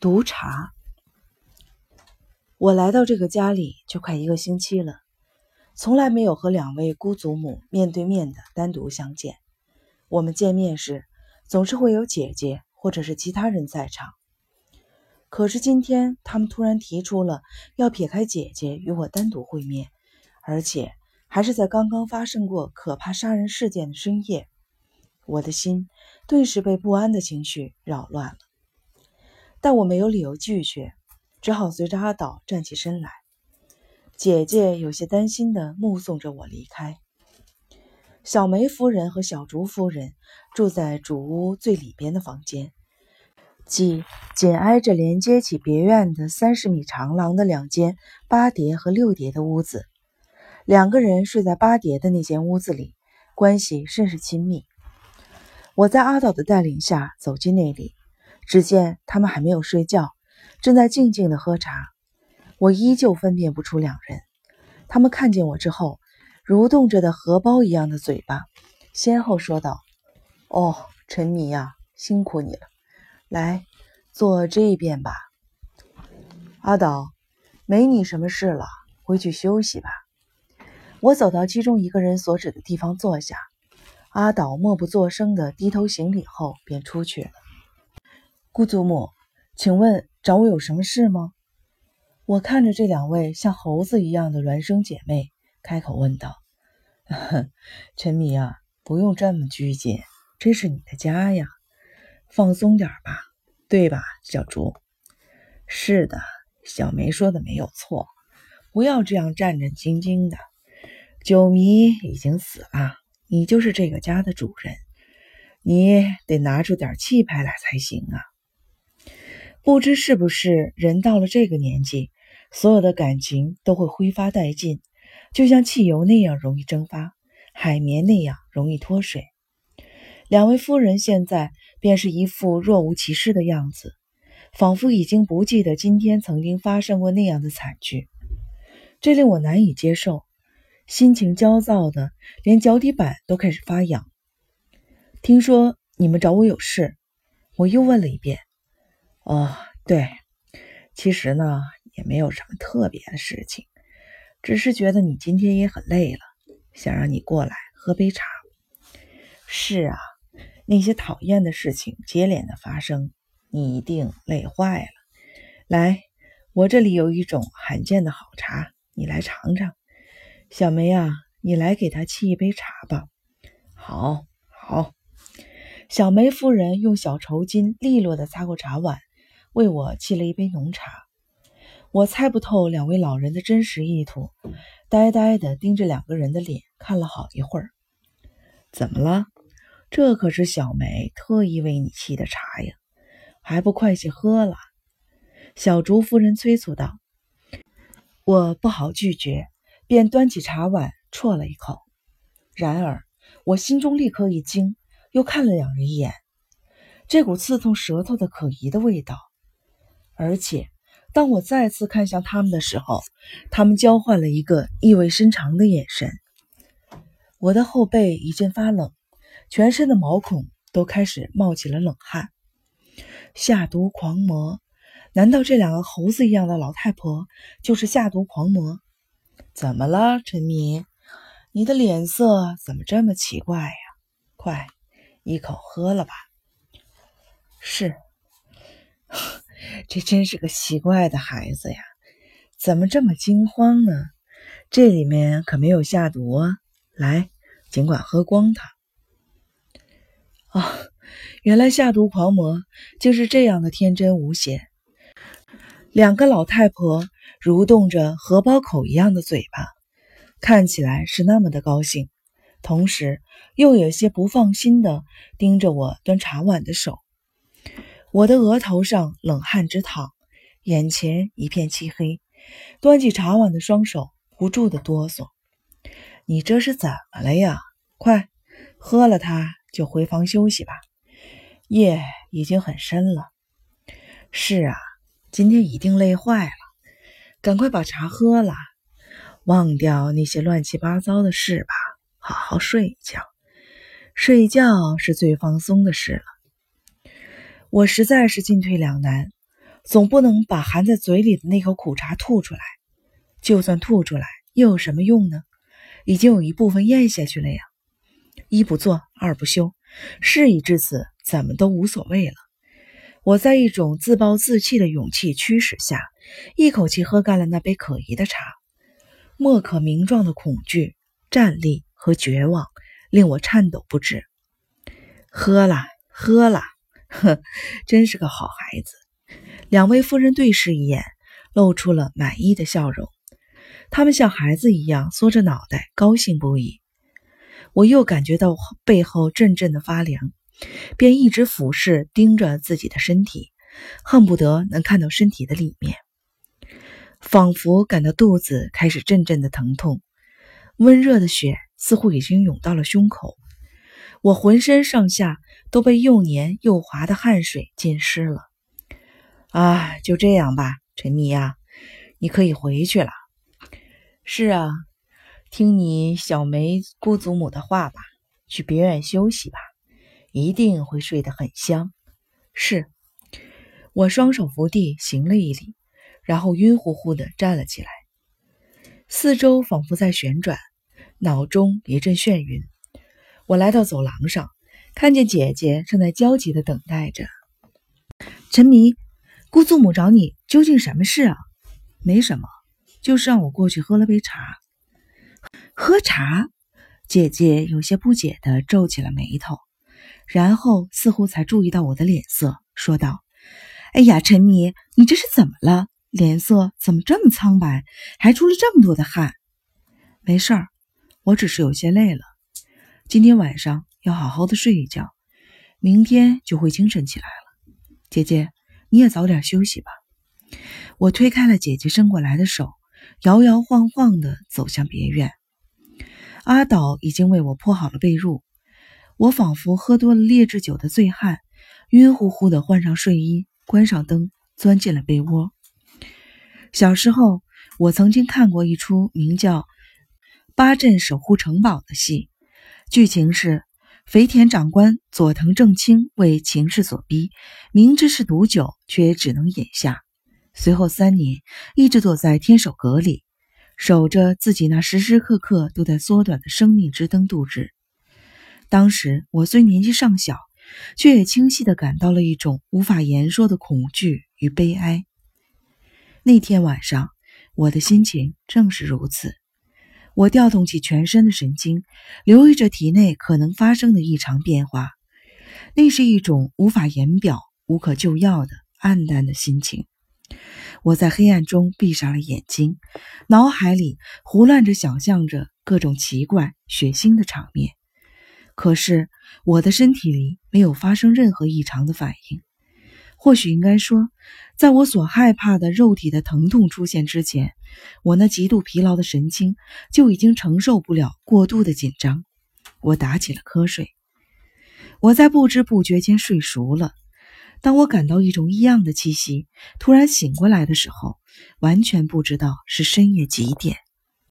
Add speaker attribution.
Speaker 1: 毒茶。我来到这个家里就快一个星期了，从来没有和两位姑祖母面对面的单独相见。我们见面时，总是会有姐姐或者是其他人在场。可是今天，他们突然提出了要撇开姐姐与我单独会面，而且还是在刚刚发生过可怕杀人事件的深夜。我的心顿时被不安的情绪扰乱了，但我没有理由拒绝。只好随着阿岛站起身来。姐姐有些担心地目送着我离开。小梅夫人和小竹夫人住在主屋最里边的房间，即紧挨着连接起别院的三十米长廊的两间八叠和六叠的屋子。两个人睡在八叠的那间屋子里，关系甚是亲密。我在阿岛的带领下走进那里，只见他们还没有睡觉。正在静静的喝茶，我依旧分辨不出两人。他们看见我之后，蠕动着的荷包一样的嘴巴，先后说道：“哦，陈迷呀，辛苦你了，来坐这边吧。”阿岛，没你什么事了，回去休息吧。我走到其中一个人所指的地方坐下，阿岛默不作声的低头行礼后便出去了。姑祖母，请问。找我有什么事吗？我看着这两位像猴子一样的孪生姐妹，开口问道：“陈迷啊，不用这么拘谨，这是你的家呀，放松点吧，对吧，小竹？”“是的，小梅说的没有错，不要这样战战兢兢的。九迷已经死了，你就是这个家的主人，你得拿出点气派来才行啊。”不知是不是人到了这个年纪，所有的感情都会挥发殆尽，就像汽油那样容易蒸发，海绵那样容易脱水。两位夫人现在便是一副若无其事的样子，仿佛已经不记得今天曾经发生过那样的惨剧，这令我难以接受，心情焦躁的连脚底板都开始发痒。听说你们找我有事，我又问了一遍。哦，对，其实呢也没有什么特别的事情，只是觉得你今天也很累了，想让你过来喝杯茶。是啊，那些讨厌的事情接连的发生，你一定累坏了。来，我这里有一种罕见的好茶，你来尝尝。小梅啊，你来给他沏一杯茶吧。好，好。小梅夫人用小绸巾利落的擦过茶碗。为我沏了一杯浓茶，我猜不透两位老人的真实意图，呆呆地盯着两个人的脸看了好一会儿。怎么了？这可是小梅特意为你沏的茶呀，还不快些喝了？小竹夫人催促道。我不好拒绝，便端起茶碗啜了一口。然而我心中立刻一惊，又看了两人一眼，这股刺痛舌头的可疑的味道。而且，当我再次看向他们的时候，他们交换了一个意味深长的眼神。我的后背一阵发冷，全身的毛孔都开始冒起了冷汗。下毒狂魔？难道这两个猴子一样的老太婆就是下毒狂魔？怎么了，陈迷？你的脸色怎么这么奇怪呀？快，一口喝了吧。是。这真是个奇怪的孩子呀，怎么这么惊慌呢？这里面可没有下毒啊！来，尽管喝光它。啊，原来下毒狂魔就是这样的天真无邪。两个老太婆蠕动着荷包口一样的嘴巴，看起来是那么的高兴，同时又有些不放心的盯着我端茶碗的手。我的额头上冷汗直淌，眼前一片漆黑，端起茶碗的双手不住的哆嗦。你这是怎么了呀？快喝了它就回房休息吧，夜已经很深了。是啊，今天一定累坏了，赶快把茶喝了，忘掉那些乱七八糟的事吧，好好睡一觉。睡觉是最放松的事了。我实在是进退两难，总不能把含在嘴里的那口苦茶吐出来。就算吐出来，又有什么用呢？已经有一部分咽下去了呀。一不做二不休，事已至此，怎么都无所谓了。我在一种自暴自弃的勇气驱使下，一口气喝干了那杯可疑的茶。莫可名状的恐惧、战栗和绝望令我颤抖不止。喝了，喝了，呵，真是个好孩子。两位夫人对视一眼，露出了满意的笑容。他们像孩子一样缩着脑袋，高兴不已。我又感觉到背后阵阵的发凉，便一直俯视盯着自己的身体，恨不得能看到身体的里面。仿佛感到肚子开始阵阵的疼痛，温热的血似乎已经涌到了胸口。我浑身上下都被又黏又滑的汗水浸湿了。啊，就这样吧，陈米呀，你可以回去了。是啊，听你小梅姑祖母的话吧，去别院休息吧，一定会睡得很香。是，我双手扶地行了一礼，然后晕乎乎的站了起来，四周仿佛在旋转，脑中一阵眩晕。我来到走廊上，看见姐姐正在焦急的等待着。陈迷，姑祖母找你，究竟什么事啊？没什么。就是让我过去喝了杯茶，喝茶。姐姐有些不解地皱起了眉头，然后似乎才注意到我的脸色，说道：“哎呀，陈迷，你这是怎么了？脸色怎么这么苍白，还出了这么多的汗？”“没事儿，我只是有些累了。今天晚上要好好的睡一觉，明天就会精神起来了。姐姐，你也早点休息吧。”我推开了姐姐伸过来的手。摇摇晃晃地走向别院，阿岛已经为我铺好了被褥。我仿佛喝多了劣质酒的醉汉，晕乎乎地换上睡衣，关上灯，钻进了被窝。小时候，我曾经看过一出名叫《八阵守护城堡》的戏，剧情是肥田长官佐藤正清为情势所逼，明知是毒酒，却也只能饮下。随后三年，一直躲在天守阁里，守着自己那时时刻刻都在缩短的生命之灯度日。当时我虽年纪尚小，却也清晰地感到了一种无法言说的恐惧与悲哀。那天晚上，我的心情正是如此。我调动起全身的神经，留意着体内可能发生的异常变化。那是一种无法言表、无可救药的暗淡的心情。我在黑暗中闭上了眼睛，脑海里胡乱着想象着各种奇怪、血腥的场面。可是我的身体里没有发生任何异常的反应。或许应该说，在我所害怕的肉体的疼痛出现之前，我那极度疲劳的神经就已经承受不了过度的紧张。我打起了瞌睡。我在不知不觉间睡熟了。当我感到一种异样的气息，突然醒过来的时候，完全不知道是深夜几点。